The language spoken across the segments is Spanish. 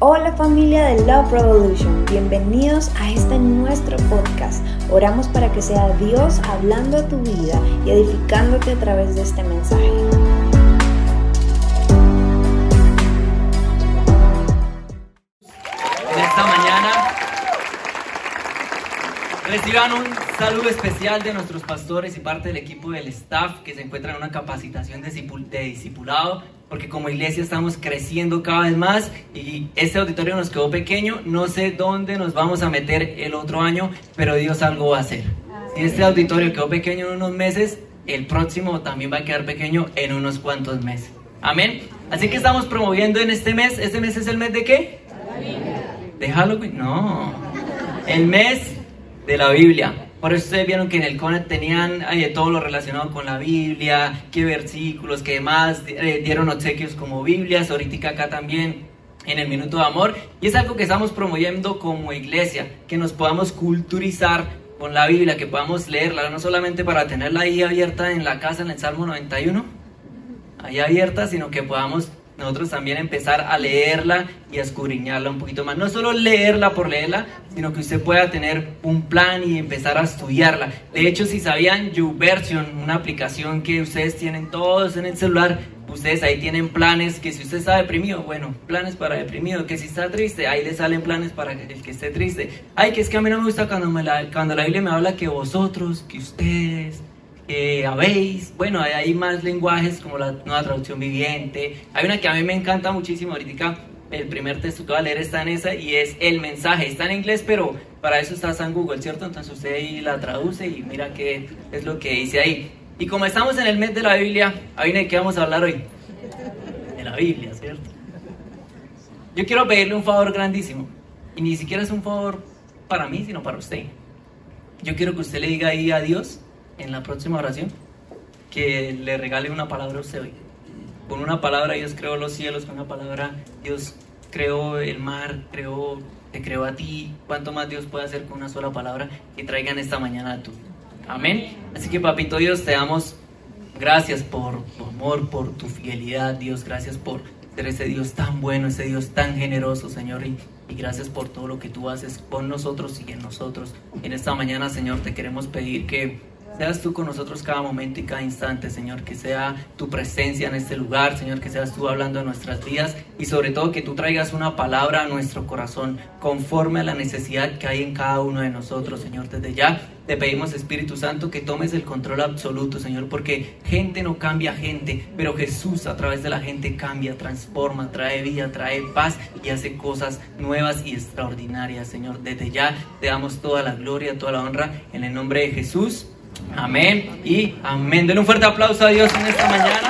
Hola familia de Love Revolution, bienvenidos a este nuestro podcast. Oramos para que sea Dios hablando a tu vida y edificándote a través de este mensaje. En esta mañana reciban un saludo especial de nuestros pastores y parte del equipo del staff que se encuentran en una capacitación de discipulado porque como iglesia estamos creciendo cada vez más y este auditorio nos quedó pequeño, no sé dónde nos vamos a meter el otro año, pero Dios algo va a hacer. Si este auditorio quedó pequeño en unos meses, el próximo también va a quedar pequeño en unos cuantos meses. Amén. Así que estamos promoviendo en este mes, ¿este mes es el mes de qué? ¿De Halloween? No. El mes de la Biblia. Por eso ustedes vieron que en el CONET tenían eh, todo lo relacionado con la Biblia, qué versículos, qué demás, eh, dieron obsequios como Biblias, ahorita acá también en el Minuto de Amor. Y es algo que estamos promoviendo como iglesia, que nos podamos culturizar con la Biblia, que podamos leerla, no solamente para tenerla ahí abierta en la casa en el Salmo 91, ahí abierta, sino que podamos nosotros también empezar a leerla y a escudriñarla un poquito más. No solo leerla por leerla, sino que usted pueda tener un plan y empezar a estudiarla. De hecho, si sabían YouVersion, una aplicación que ustedes tienen todos en el celular, ustedes ahí tienen planes que si usted está deprimido, bueno, planes para deprimido, que si está triste, ahí le salen planes para el que esté triste. Ay, que es que a mí no me gusta cuando, me la, cuando la Biblia me habla que vosotros, que ustedes, eh, habéis, bueno, hay, hay más lenguajes como la nueva traducción viviente. Hay una que a mí me encanta muchísimo ahorita. El primer texto que voy a leer está en esa y es el mensaje. Está en inglés, pero para eso está en Google, ¿cierto? Entonces usted ahí la traduce y mira qué es lo que dice ahí. Y como estamos en el mes de la Biblia, ahí de qué vamos a hablar hoy. De la Biblia, ¿cierto? Yo quiero pedirle un favor grandísimo. Y ni siquiera es un favor para mí, sino para usted. Yo quiero que usted le diga ahí a Dios en la próxima oración que le regale una palabra a usted hoy. Con una palabra Dios creó los cielos, con una palabra Dios creó el mar, creó, te creó a ti. ¿Cuánto más Dios puede hacer con una sola palabra que traigan esta mañana a tú? Amén. Así que papito Dios, te damos gracias por tu amor, por tu fidelidad, Dios. Gracias por ser ese Dios tan bueno, ese Dios tan generoso, Señor. Y, y gracias por todo lo que tú haces con nosotros y en nosotros. En esta mañana, Señor, te queremos pedir que seas tú con nosotros cada momento y cada instante, Señor, que sea tu presencia en este lugar, Señor, que seas tú hablando de nuestras vidas y sobre todo que tú traigas una palabra a nuestro corazón conforme a la necesidad que hay en cada uno de nosotros, Señor. Desde ya te pedimos, Espíritu Santo, que tomes el control absoluto, Señor, porque gente no cambia gente, pero Jesús a través de la gente cambia, transforma, trae vida, trae paz y hace cosas nuevas y extraordinarias, Señor. Desde ya te damos toda la gloria, toda la honra en el nombre de Jesús. Amén y amén. Denle un fuerte aplauso a Dios en esta mañana.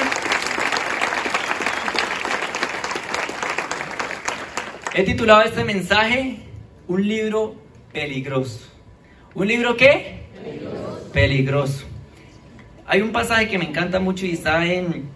He titulado este mensaje Un libro peligroso. ¿Un libro qué? Peligroso. Hay un pasaje que me encanta mucho y está en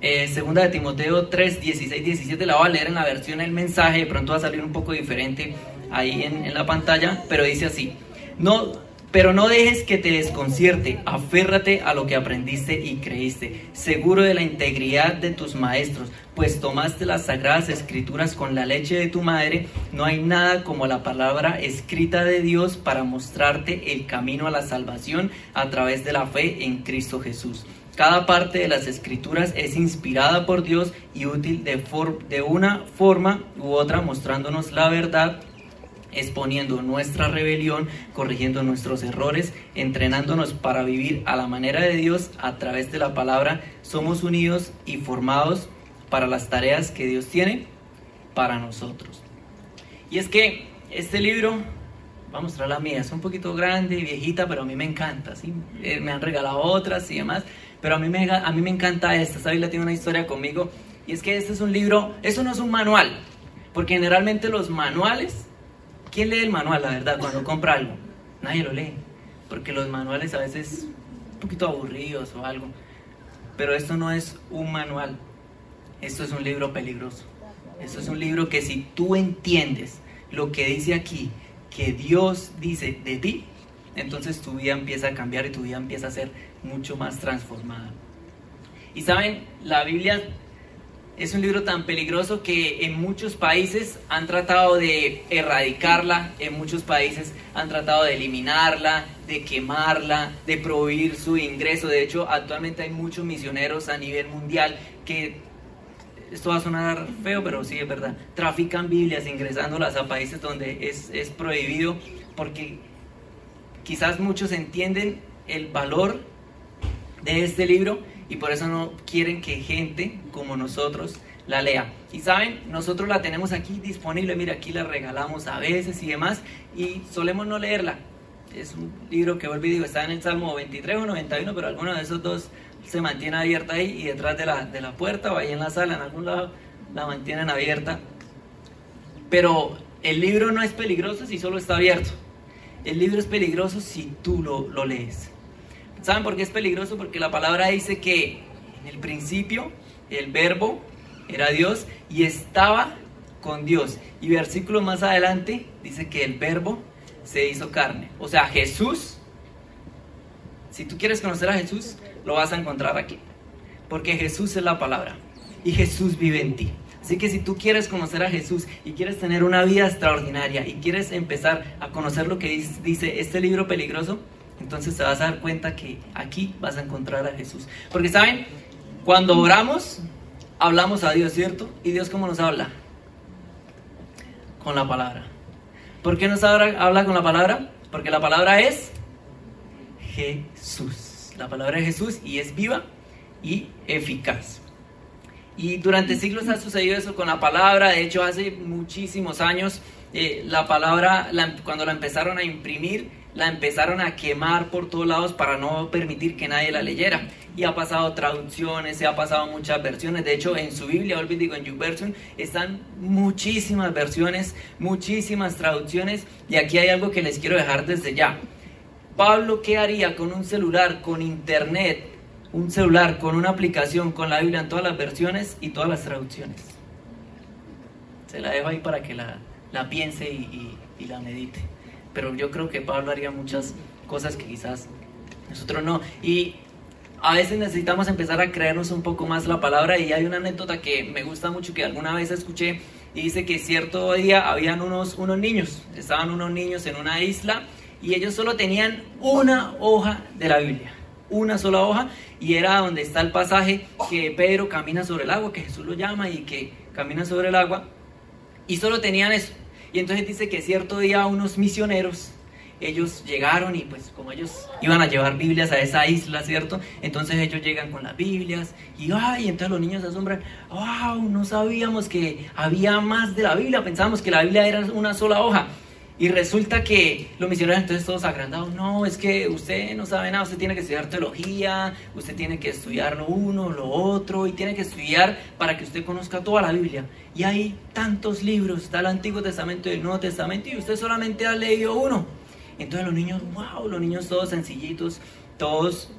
eh, segunda de Timoteo 3, 16, 17. La voy a leer en la versión El mensaje. De pronto va a salir un poco diferente ahí en, en la pantalla, pero dice así. No, pero no dejes que te desconcierte, aférrate a lo que aprendiste y creíste, seguro de la integridad de tus maestros, pues tomaste las sagradas escrituras con la leche de tu madre, no hay nada como la palabra escrita de Dios para mostrarte el camino a la salvación a través de la fe en Cristo Jesús. Cada parte de las escrituras es inspirada por Dios y útil de, de una forma u otra, mostrándonos la verdad exponiendo nuestra rebelión, corrigiendo nuestros errores, entrenándonos para vivir a la manera de Dios a través de la palabra, somos unidos y formados para las tareas que Dios tiene para nosotros. Y es que este libro, voy a mostrar la mía, es un poquito grande y viejita, pero a mí me encanta, ¿sí? Eh, me han regalado otras y demás, pero a mí, me, a mí me encanta esta, esta Biblia tiene una historia conmigo, y es que este es un libro, eso no es un manual, porque generalmente los manuales ¿Quién lee el manual, la verdad, cuando compra algo? Nadie lo lee, porque los manuales a veces un poquito aburridos o algo. Pero esto no es un manual, esto es un libro peligroso. Esto es un libro que si tú entiendes lo que dice aquí, que Dios dice de ti, entonces tu vida empieza a cambiar y tu vida empieza a ser mucho más transformada. Y saben, la Biblia es un libro tan peligroso que en muchos países han tratado de erradicarla, en muchos países han tratado de eliminarla, de quemarla, de prohibir su ingreso. De hecho, actualmente hay muchos misioneros a nivel mundial que, esto va a sonar feo, pero sí es verdad, trafican Biblias ingresándolas a países donde es, es prohibido porque quizás muchos entienden el valor de este libro y por eso no quieren que gente como nosotros la lea. Y saben, nosotros la tenemos aquí disponible, mira, aquí la regalamos a veces y demás, y solemos no leerla. Es un libro que vuelvo y está en el Salmo 23 o 91, pero alguno de esos dos se mantiene abierta ahí y detrás de la, de la puerta o ahí en la sala, en algún lado, la mantienen abierta. Pero el libro no es peligroso si solo está abierto. El libro es peligroso si tú lo, lo lees. ¿Saben por qué es peligroso? Porque la palabra dice que en el principio el verbo era Dios y estaba con Dios. Y versículo más adelante dice que el verbo se hizo carne. O sea, Jesús, si tú quieres conocer a Jesús, lo vas a encontrar aquí. Porque Jesús es la palabra y Jesús vive en ti. Así que si tú quieres conocer a Jesús y quieres tener una vida extraordinaria y quieres empezar a conocer lo que dice este libro peligroso, entonces te vas a dar cuenta que aquí vas a encontrar a Jesús. Porque saben, cuando oramos, hablamos a Dios, ¿cierto? ¿Y Dios cómo nos habla? Con la palabra. ¿Por qué nos habla, con la palabra? Porque la palabra es Jesús. La palabra es Jesús y es viva y eficaz. Y durante siglos ha sucedido eso con la palabra. De hecho, hace muchísimos años, eh, la palabra, cuando la empezaron a imprimir, la empezaron a quemar por todos lados para no permitir que nadie la leyera. Y ha pasado traducciones, se ha pasado muchas versiones. De hecho, en su Biblia, olvidé digo en YouVersion, están muchísimas versiones, muchísimas traducciones. Y aquí hay algo que les quiero dejar desde ya. Pablo, ¿qué haría con un celular, con internet, un celular, con una aplicación, con la Biblia en todas las versiones y todas las traducciones? Se la dejo ahí para que la, la piense y la medite pero yo creo que Pablo haría muchas cosas que quizás nosotros no. Y a veces necesitamos empezar a creernos un poco más la palabra y hay una anécdota que me gusta mucho que alguna vez escuché dice que cierto día habían unos, unos niños, estaban unos niños en una isla y ellos solo tenían una hoja de la Biblia, una sola hoja y era donde está el pasaje que Pedro camina sobre el agua, que Jesús lo llama y que camina sobre el agua y solo tenían eso. Y entonces dice que cierto día unos misioneros, ellos llegaron y pues como ellos iban a llevar Biblias a esa isla, ¿cierto? Entonces ellos llegan con las Biblias y ay, entonces los niños se asombran, wow, no sabíamos que había más de la Biblia, pensábamos que la Biblia era una sola hoja. Y resulta que los misioneros entonces todos agrandados, no, es que usted no sabe nada, usted tiene que estudiar teología, usted tiene que estudiar lo uno, lo otro, y tiene que estudiar para que usted conozca toda la Biblia. Y hay tantos libros, está el Antiguo Testamento y el Nuevo Testamento, y usted solamente ha leído uno. Entonces los niños, wow, los niños todos sencillitos, todos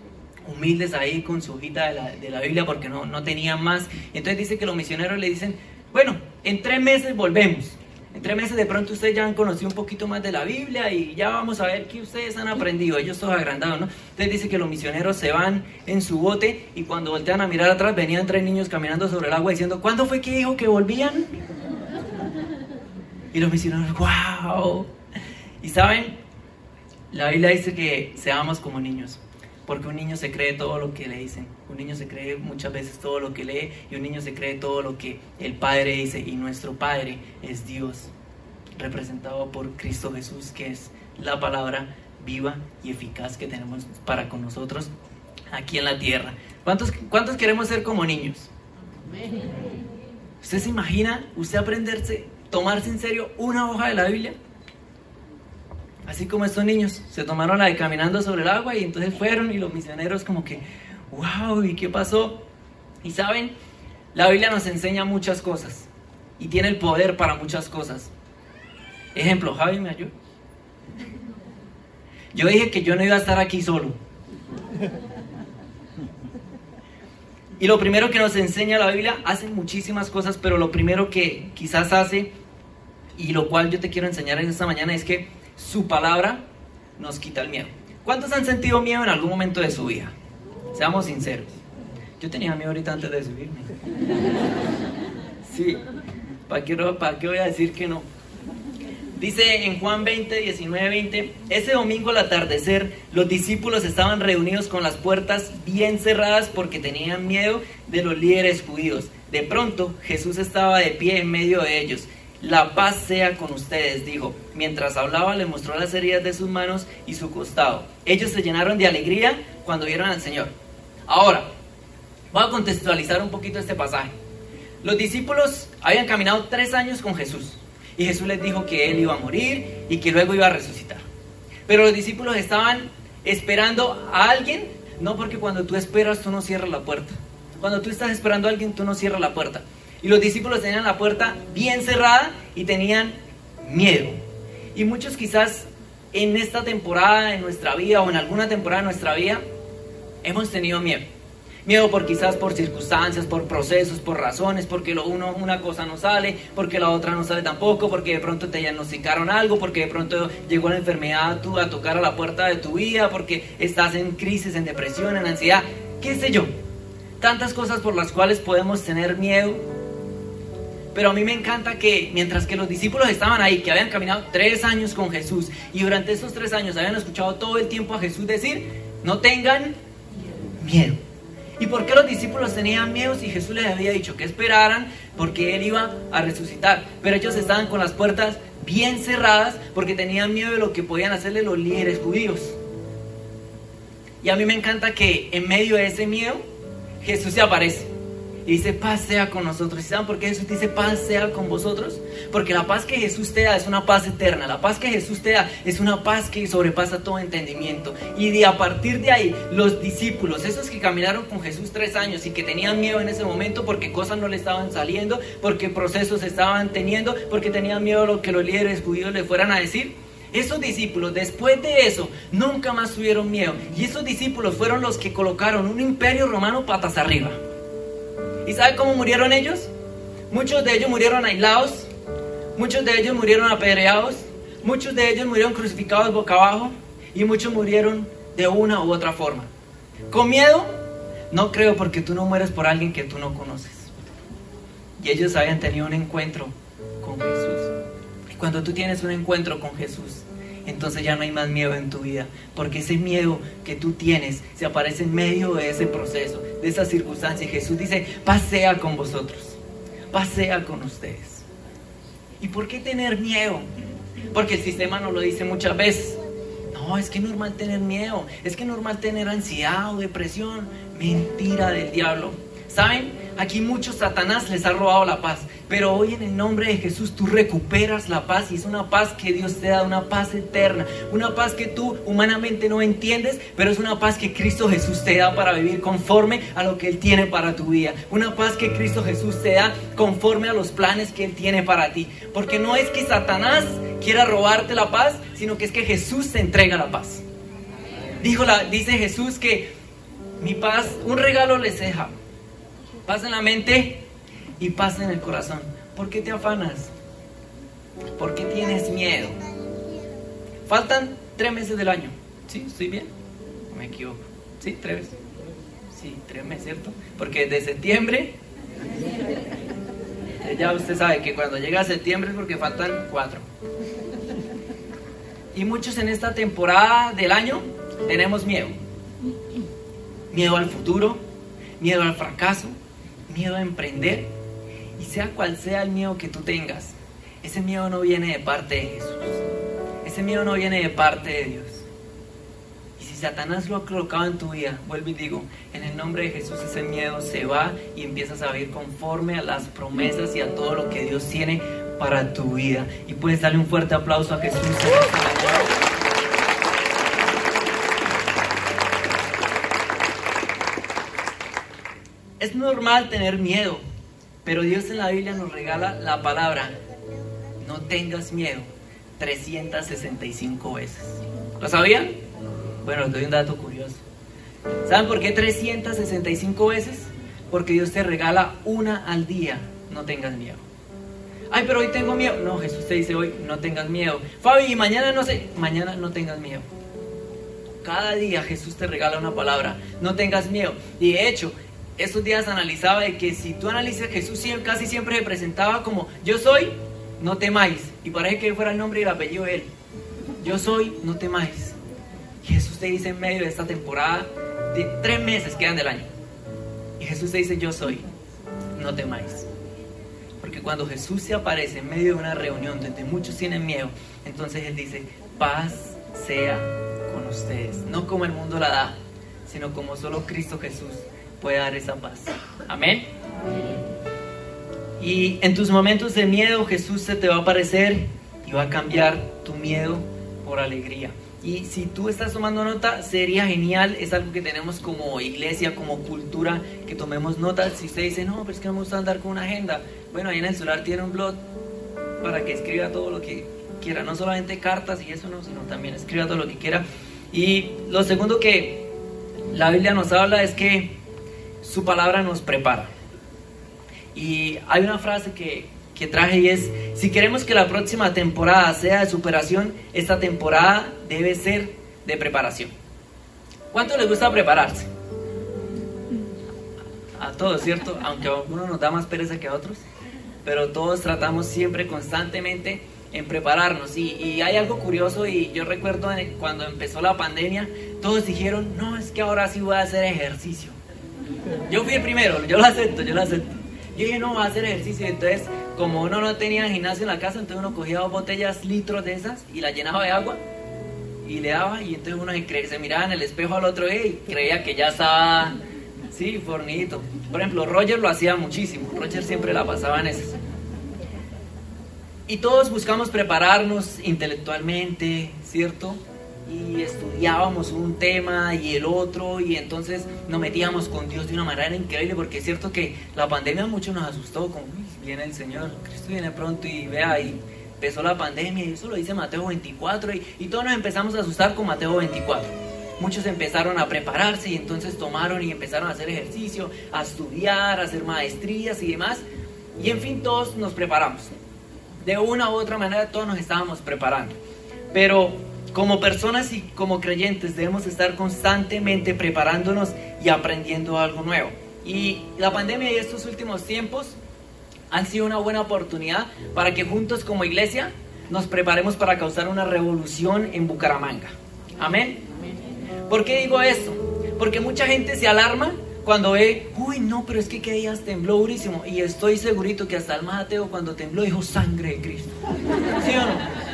humildes ahí con su hojita de la, de la Biblia porque no, no tenían más. Entonces dice que los misioneros le dicen, bueno, en tres meses volvemos. En tres meses de pronto ustedes ya han conocido un poquito más de la Biblia y ya vamos a ver qué ustedes han aprendido. Ellos todos agrandados, ¿no? Entonces dice que los misioneros se van en su bote y cuando voltean a mirar atrás venían tres niños caminando sobre el agua diciendo, ¿cuándo fue que dijo que volvían? Y los misioneros, wow. Y saben, la Biblia dice que seamos como niños. Porque un niño se cree todo lo que le dicen. Un niño se cree muchas veces todo lo que lee y un niño se cree todo lo que el Padre dice. Y nuestro Padre es Dios, representado por Cristo Jesús, que es la palabra viva y eficaz que tenemos para con nosotros aquí en la tierra. ¿Cuántos, cuántos queremos ser como niños? ¿Usted se imagina usted aprenderse, tomarse en serio una hoja de la Biblia? Así como estos niños se tomaron la de caminando sobre el agua y entonces fueron y los misioneros como que, wow, ¿y qué pasó? Y saben, la Biblia nos enseña muchas cosas y tiene el poder para muchas cosas. Ejemplo, Javi me ayudó. Yo dije que yo no iba a estar aquí solo. Y lo primero que nos enseña la Biblia, hace muchísimas cosas, pero lo primero que quizás hace, y lo cual yo te quiero enseñar en esta mañana, es que su palabra nos quita el miedo. ¿Cuántos han sentido miedo en algún momento de su vida? Seamos sinceros. Yo tenía miedo ahorita antes de subirme. Sí, ¿para qué, ¿para qué voy a decir que no? Dice en Juan 20, 19, 20, ese domingo al atardecer los discípulos estaban reunidos con las puertas bien cerradas porque tenían miedo de los líderes judíos. De pronto Jesús estaba de pie en medio de ellos. La paz sea con ustedes, dijo. Mientras hablaba le mostró las heridas de sus manos y su costado. Ellos se llenaron de alegría cuando vieron al Señor. Ahora, voy a contextualizar un poquito este pasaje. Los discípulos habían caminado tres años con Jesús. Y Jesús les dijo que él iba a morir y que luego iba a resucitar. Pero los discípulos estaban esperando a alguien, no porque cuando tú esperas tú no cierras la puerta. Cuando tú estás esperando a alguien tú no cierras la puerta. Y los discípulos tenían la puerta bien cerrada y tenían miedo. Y muchos quizás en esta temporada de nuestra vida o en alguna temporada de nuestra vida hemos tenido miedo. Miedo por quizás por circunstancias, por procesos, por razones, porque lo uno, una cosa no sale, porque la otra no sale tampoco, porque de pronto te diagnosticaron algo, porque de pronto llegó la enfermedad tú a tocar a la puerta de tu vida, porque estás en crisis, en depresión, en ansiedad, qué sé yo. Tantas cosas por las cuales podemos tener miedo. Pero a mí me encanta que mientras que los discípulos estaban ahí, que habían caminado tres años con Jesús y durante esos tres años habían escuchado todo el tiempo a Jesús decir, no tengan miedo. ¿Y por qué los discípulos tenían miedo si Jesús les había dicho que esperaran porque Él iba a resucitar? Pero ellos estaban con las puertas bien cerradas porque tenían miedo de lo que podían hacerle los líderes judíos. Y a mí me encanta que en medio de ese miedo Jesús se aparece. Y dice, paz sea con nosotros. ¿Y saben por qué Jesús dice, paz sea con vosotros? Porque la paz que Jesús te da es una paz eterna. La paz que Jesús te da es una paz que sobrepasa todo entendimiento. Y de a partir de ahí, los discípulos, esos que caminaron con Jesús tres años y que tenían miedo en ese momento porque cosas no le estaban saliendo, porque procesos estaban teniendo, porque tenían miedo a lo que los líderes judíos le fueran a decir, esos discípulos, después de eso, nunca más tuvieron miedo. Y esos discípulos fueron los que colocaron un imperio romano patas arriba. ¿Y sabe cómo murieron ellos? Muchos de ellos murieron aislados, muchos de ellos murieron apedreados, muchos de ellos murieron crucificados boca abajo y muchos murieron de una u otra forma. ¿Con miedo? No creo porque tú no mueres por alguien que tú no conoces. Y ellos habían tenido un encuentro con Jesús. Y cuando tú tienes un encuentro con Jesús, entonces ya no hay más miedo en tu vida, porque ese miedo que tú tienes se aparece en medio de ese proceso, de esa circunstancia. Y Jesús dice, pasea con vosotros, pasea con ustedes. ¿Y por qué tener miedo? Porque el sistema nos lo dice muchas veces. No, es que es normal tener miedo, es que es normal tener ansiedad o depresión. Mentira del diablo. ¿Saben? Aquí muchos Satanás les ha robado la paz. Pero hoy en el nombre de Jesús tú recuperas la paz y es una paz que Dios te da, una paz eterna, una paz que tú humanamente no entiendes, pero es una paz que Cristo Jesús te da para vivir conforme a lo que Él tiene para tu vida. Una paz que Cristo Jesús te da conforme a los planes que Él tiene para ti. Porque no es que Satanás quiera robarte la paz, sino que es que Jesús te entrega la paz. Dijo dice Jesús que mi paz, un regalo les deja paz en la mente y paz en el corazón. ¿Por qué te afanas? ¿Por qué tienes miedo? Faltan tres meses del año. ¿Sí? ¿Estoy bien? me equivoco. ¿Sí? ¿Tres? Sí, tres meses, ¿cierto? Porque de septiembre... Ya usted sabe que cuando llega septiembre es porque faltan cuatro. Y muchos en esta temporada del año tenemos miedo. Miedo al futuro, miedo al fracaso, miedo a emprender, y sea cual sea el miedo que tú tengas, ese miedo no viene de parte de Jesús. Ese miedo no viene de parte de Dios. Y si Satanás lo ha colocado en tu vida, vuelvo y digo, en el nombre de Jesús ese miedo se va y empiezas a vivir conforme a las promesas y a todo lo que Dios tiene para tu vida. Y puedes darle un fuerte aplauso a Jesús. Es normal tener miedo, pero Dios en la Biblia nos regala la palabra, no tengas miedo, 365 veces. ¿Lo sabían? Bueno, les doy un dato curioso. ¿Saben por qué 365 veces? Porque Dios te regala una al día, no tengas miedo. Ay, pero hoy tengo miedo. No, Jesús te dice hoy, no tengas miedo. Fabi, mañana no sé, mañana no tengas miedo. Cada día Jesús te regala una palabra, no tengas miedo. Y de hecho, estos días analizaba de que si tú analizas, Jesús casi siempre se presentaba como yo soy, no temáis. Y parece que fuera el nombre y el apellido de él. Yo soy, no temáis. Jesús te dice en medio de esta temporada, de tres meses quedan del año. Y Jesús te dice, yo soy, no temáis. Porque cuando Jesús se aparece en medio de una reunión donde muchos tienen miedo, entonces Él dice, paz sea con ustedes. No como el mundo la da, sino como solo Cristo Jesús puede dar esa paz. Amén. Y en tus momentos de miedo Jesús se te va a aparecer y va a cambiar tu miedo por alegría. Y si tú estás tomando nota, sería genial, es algo que tenemos como iglesia, como cultura, que tomemos notas. Si usted dice, no, pero es que no me gusta andar con una agenda, bueno, ahí en el celular tiene un blog para que escriba todo lo que quiera, no solamente cartas y eso no, sino también escriba todo lo que quiera. Y lo segundo que la Biblia nos habla es que su palabra nos prepara. Y hay una frase que, que traje y es, si queremos que la próxima temporada sea de superación, esta temporada debe ser de preparación. ¿Cuánto les gusta prepararse? A todos, ¿cierto? Aunque a uno nos da más pereza que a otros, pero todos tratamos siempre constantemente en prepararnos. Y, y, hay algo curioso y yo recuerdo cuando empezó la pandemia, todos dijeron, no, es que ahora sí voy a hacer ejercicio. Yo fui el primero, yo lo acepto, yo lo acepto. Yo dije, no, voy a hacer ejercicio. Entonces, como uno no tenía gimnasio en la casa, entonces uno cogía dos botellas, litros de esas, y las llenaba de agua, y le daba, y entonces uno se, miraba en el espejo al otro día y creía que ya estaba, sí, fornito. Por ejemplo, Roger lo hacía muchísimo, Roger siempre la pasaba en esas. Y todos buscamos prepararnos intelectualmente, ¿cierto? Y estudiábamos un tema y el otro y entonces nos metíamos con Dios de una manera increíble porque es cierto que la pandemia mucho nos asustó, como viene el Señor, Cristo viene pronto y vea y empezó la pandemia y eso lo dice Mateo 24 y, y todos nos empezamos a asustar con Mateo 24. Muchos empezaron a prepararse y entonces tomaron y empezaron a hacer ejercicio, a estudiar, a hacer maestrías y demás. Y en fin, todos nos preparamos. De una u otra manera todos nos estábamos preparando. Pero como personas y como creyentes debemos estar constantemente preparándonos y aprendiendo algo nuevo. Y la pandemia y estos últimos tiempos han sido una buena oportunidad para que juntos como iglesia nos preparemos para causar una revolución en Bucaramanga. Amén. ¿Por qué digo esto? Porque mucha gente se alarma cuando ve, uy, no, pero es que qué días tembló durísimo. Y estoy segurito que hasta el más ateo cuando tembló dijo sangre de Cristo. ¿Sí o no?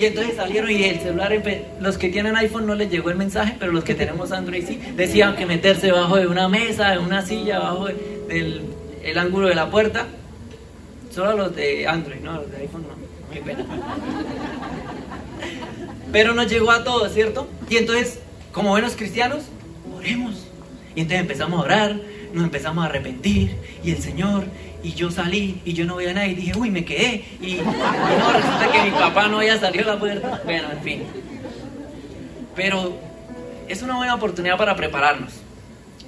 Y entonces salieron y el celular, los que tienen iPhone no les llegó el mensaje, pero los que tenemos Android sí, decían que meterse debajo de una mesa, de una silla, debajo del el ángulo de la puerta. Solo los de Android, no, los de iPhone no, qué pena. Pero nos llegó a todos, ¿cierto? Y entonces, como buenos cristianos, oremos. Y entonces empezamos a orar, nos empezamos a arrepentir, y el Señor, y yo salí y yo no veía a nadie y dije, uy, me quedé. Y, no, resulta que mi papá no había salido a la puerta. Bueno, en fin. Pero es una buena oportunidad para prepararnos.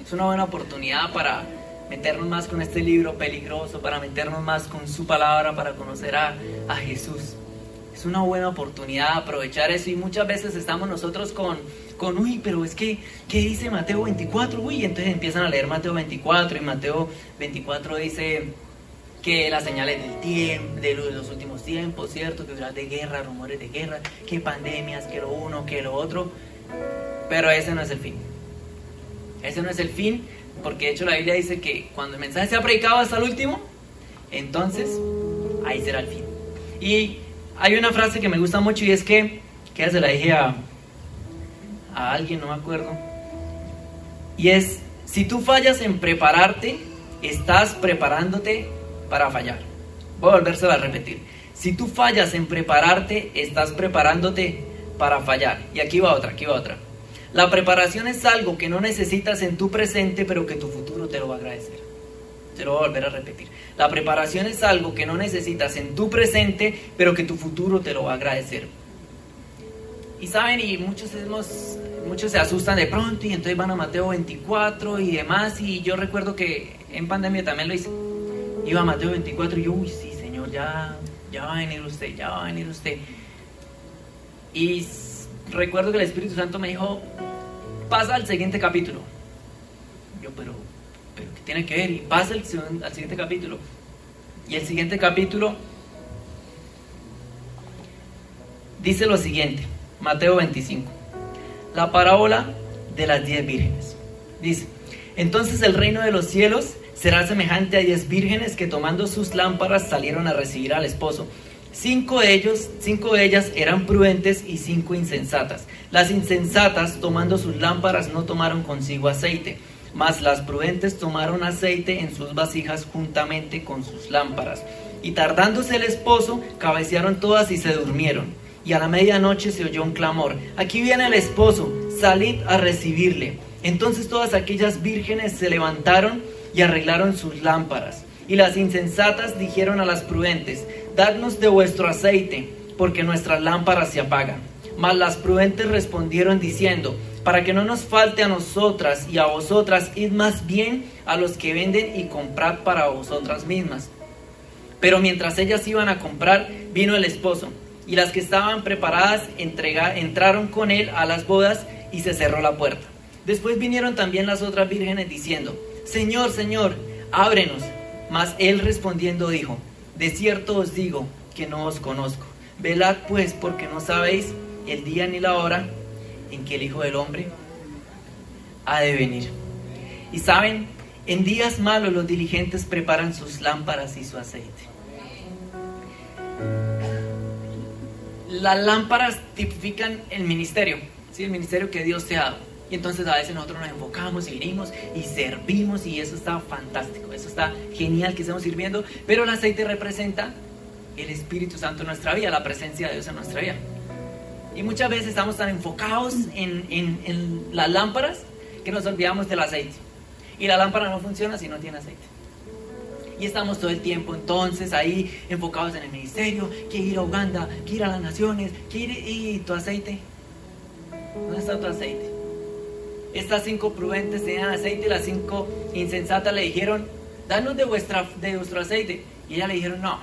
Es una buena oportunidad para meternos más con este libro peligroso, para meternos más con su palabra, para conocer a, a Jesús. Es una buena oportunidad aprovechar eso y muchas veces estamos nosotros con, con, uy, pero es que, ¿qué dice Mateo 24? Uy, entonces empiezan a leer Mateo 24 y Mateo 24 dice, que las señales del tiempo, de los últimos tiempos, ¿cierto? Que de guerra, rumores de guerra, que pandemias, que lo uno, que lo otro. Pero ese no es el fin. Ese no es el fin, porque de hecho la Biblia dice que cuando el mensaje se ha predicado hasta el último, entonces ahí será el fin. Y hay una frase que me gusta mucho y es que, que se la dije a, a alguien, no me acuerdo, y es, si tú fallas en prepararte, estás preparándote para fallar. Voy a volvérselo a repetir. Si tú fallas en prepararte, estás preparándote para fallar. Y aquí va otra, aquí va otra. La preparación es algo que no necesitas en tu presente, pero que tu futuro te lo va a agradecer. Te lo voy a volver a repetir. La preparación es algo que no necesitas en tu presente, pero que tu futuro te lo va a agradecer. Y saben, y muchos, muchos se asustan de pronto y entonces van a Mateo 24 y demás. Y yo recuerdo que en pandemia también lo hice iba Mateo 24 y yo, uy, sí, Señor, ya, ya va a venir usted, ya va a venir usted. Y recuerdo que el Espíritu Santo me dijo, pasa al siguiente capítulo. Yo, pero, pero ¿qué tiene que ver? Y pasa al siguiente capítulo. Y el siguiente capítulo dice lo siguiente, Mateo 25, la parábola de las diez vírgenes. Dice, entonces el reino de los cielos será semejante a diez vírgenes que tomando sus lámparas salieron a recibir al esposo. Cinco de ellos, cinco de ellas eran prudentes y cinco insensatas. Las insensatas, tomando sus lámparas, no tomaron consigo aceite, mas las prudentes tomaron aceite en sus vasijas juntamente con sus lámparas. Y tardándose el esposo, cabecearon todas y se durmieron y a la medianoche se oyó un clamor, aquí viene el esposo, salid a recibirle. Entonces todas aquellas vírgenes se levantaron y arreglaron sus lámparas. Y las insensatas dijeron a las prudentes, dadnos de vuestro aceite, porque nuestras lámparas se apagan. Mas las prudentes respondieron diciendo, para que no nos falte a nosotras y a vosotras, id más bien a los que venden y comprad para vosotras mismas. Pero mientras ellas iban a comprar, vino el esposo y las que estaban preparadas entraron con él a las bodas y se cerró la puerta. Después vinieron también las otras vírgenes diciendo, Señor, Señor, ábrenos. Mas él respondiendo dijo, De cierto os digo que no os conozco. Velad pues porque no sabéis el día ni la hora en que el Hijo del Hombre ha de venir. Y saben, en días malos los diligentes preparan sus lámparas y su aceite las lámparas tipifican el ministerio, ¿sí? el ministerio que Dios te ha dado. Entonces a veces nosotros nos enfocamos y vinimos y servimos y eso está fantástico, eso está genial que estemos sirviendo, pero el aceite representa el Espíritu Santo en nuestra vida, la presencia de Dios en nuestra vida. Y muchas veces estamos tan enfocados en, en, en las lámparas que nos olvidamos del aceite. Y la lámpara no funciona si no tiene aceite. Y estamos todo el tiempo entonces ahí enfocados en el ministerio, que ir a Uganda, que ir a las naciones, que ir y tu aceite. ¿Dónde está tu aceite? Estas cinco prudentes tenían aceite y las cinco insensatas le dijeron, danos de, vuestra, de vuestro aceite. Y ella le dijeron, no,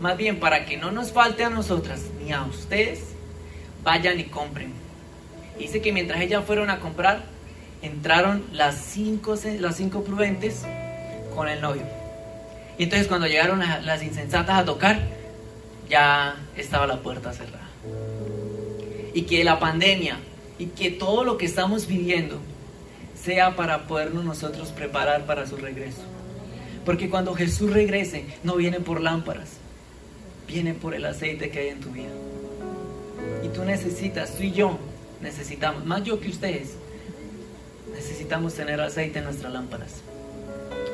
más bien para que no nos falte a nosotras ni a ustedes, vayan y compren. dice que mientras ellas fueron a comprar, entraron las cinco, las cinco prudentes con el novio. Y entonces cuando llegaron las insensatas a tocar, ya estaba la puerta cerrada. Y que la pandemia y que todo lo que estamos viviendo sea para podernos nosotros preparar para su regreso. Porque cuando Jesús regrese, no viene por lámparas, viene por el aceite que hay en tu vida. Y tú necesitas, tú y yo necesitamos, más yo que ustedes, necesitamos tener aceite en nuestras lámparas.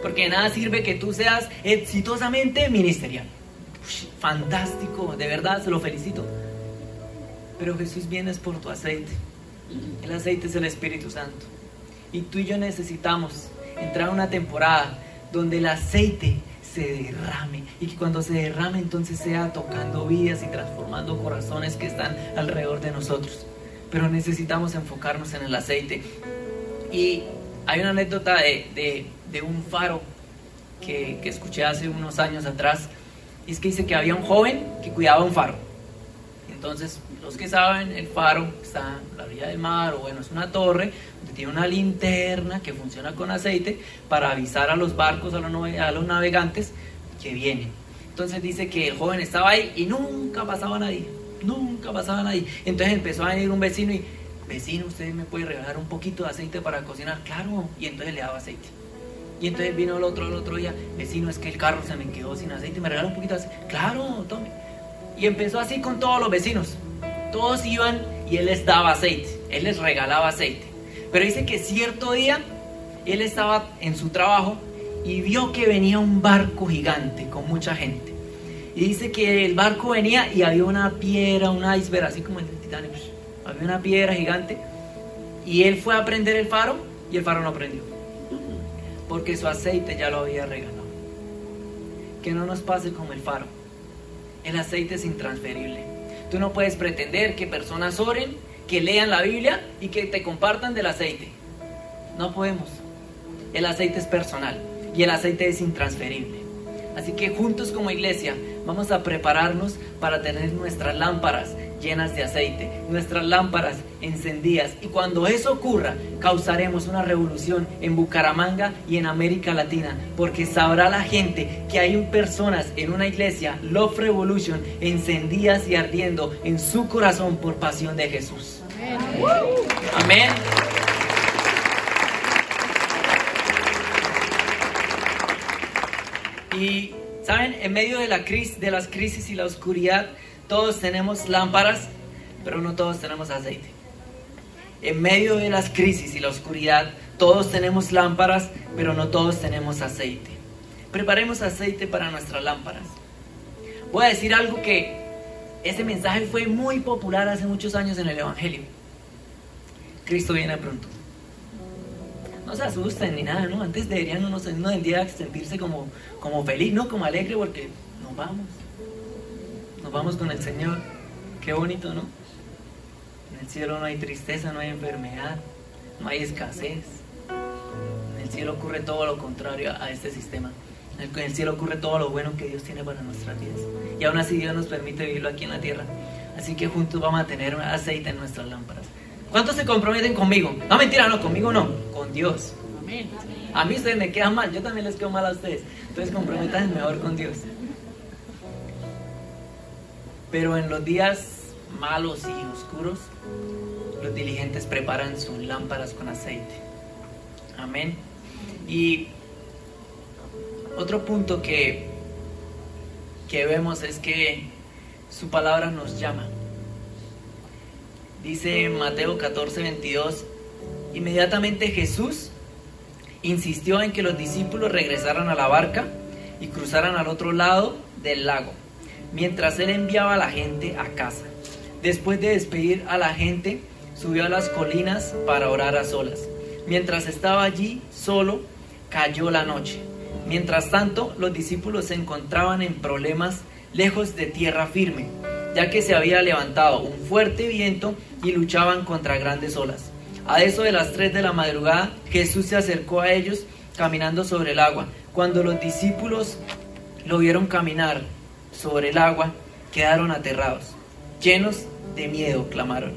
Porque nada sirve que tú seas exitosamente ministerial. fantástico, de verdad, se lo felicito. Pero Jesús viene por tu aceite. El aceite es el Espíritu Santo. Y tú y yo necesitamos entrar a una temporada donde el aceite se derrame y que cuando se derrame entonces sea tocando vidas y transformando corazones que están alrededor de nosotros. Pero necesitamos enfocarnos en el aceite. Y hay una anécdota de, de, un faro que, que, escuché hace unos años atrás. Y es que dice que había un joven que cuidaba un faro. Entonces, los que saben, el faro está en la orilla del mar, o bueno, es una torre donde tiene una linterna que funciona con aceite para avisar a los barcos, a los, navegantes que vienen. Entonces dice que el joven estaba ahí y nunca pasaba nadie, nunca pasaba nadie. Entonces empezó a venir un vecino y vecino, ¿usted me puede regalar un poquito de aceite para cocinar? Claro, y entonces le daba aceite. Y entonces vino el otro, el otro día, vecino, es que el carro se me quedó sin aceite, ¿me regala un poquito de aceite? Claro, tome. Y empezó así con todos los vecinos. Todos iban y él les daba aceite, él les regalaba aceite. Pero dice que cierto día él estaba en su trabajo y vio que venía un barco gigante con mucha gente. Y dice que el barco venía y había una piedra, un iceberg, así como el Titanic había una piedra gigante y él fue a prender el faro y el faro no prendió. Porque su aceite ya lo había regalado. Que no nos pase como el faro. El aceite es intransferible. Tú no puedes pretender que personas oren, que lean la Biblia y que te compartan del aceite. No podemos. El aceite es personal y el aceite es intransferible. Así que juntos como iglesia vamos a prepararnos para tener nuestras lámparas llenas de aceite, nuestras lámparas encendidas. Y cuando eso ocurra, causaremos una revolución en Bucaramanga y en América Latina, porque sabrá la gente que hay personas en una iglesia, Love Revolution, encendidas y ardiendo en su corazón por pasión de Jesús. Amén. Y, ¿saben? En medio de, la crisis, de las crisis y la oscuridad, todos tenemos lámparas, pero no todos tenemos aceite. En medio de las crisis y la oscuridad, todos tenemos lámparas, pero no todos tenemos aceite. Preparemos aceite para nuestras lámparas. Voy a decir algo que ese mensaje fue muy popular hace muchos años en el Evangelio. Cristo viene pronto. No se asusten ni nada, ¿no? Antes deberían uno, uno debería sentirse como, como feliz, ¿no? Como alegre porque nos vamos vamos con el Señor. Qué bonito, ¿no? En el cielo no hay tristeza, no hay enfermedad, no hay escasez. En el cielo ocurre todo lo contrario a este sistema. En el cielo ocurre todo lo bueno que Dios tiene para nuestras vidas. Y aún así Dios nos permite vivirlo aquí en la tierra. Así que juntos vamos a tener aceite en nuestras lámparas. ¿Cuántos se comprometen conmigo? No, mentira, no, conmigo no, con Dios. A mí ustedes me quedan mal, yo también les quedo mal a ustedes. Entonces comprometan mejor con Dios. Pero en los días malos y oscuros, los diligentes preparan sus lámparas con aceite. Amén. Y otro punto que, que vemos es que su palabra nos llama. Dice Mateo 14, 22, inmediatamente Jesús insistió en que los discípulos regresaran a la barca y cruzaran al otro lado del lago mientras él enviaba a la gente a casa. Después de despedir a la gente, subió a las colinas para orar a solas. Mientras estaba allí solo, cayó la noche. Mientras tanto, los discípulos se encontraban en problemas lejos de tierra firme, ya que se había levantado un fuerte viento y luchaban contra grandes olas. A eso de las tres de la madrugada, Jesús se acercó a ellos caminando sobre el agua. Cuando los discípulos lo vieron caminar sobre el agua, quedaron aterrados. Llenos de miedo, clamaron.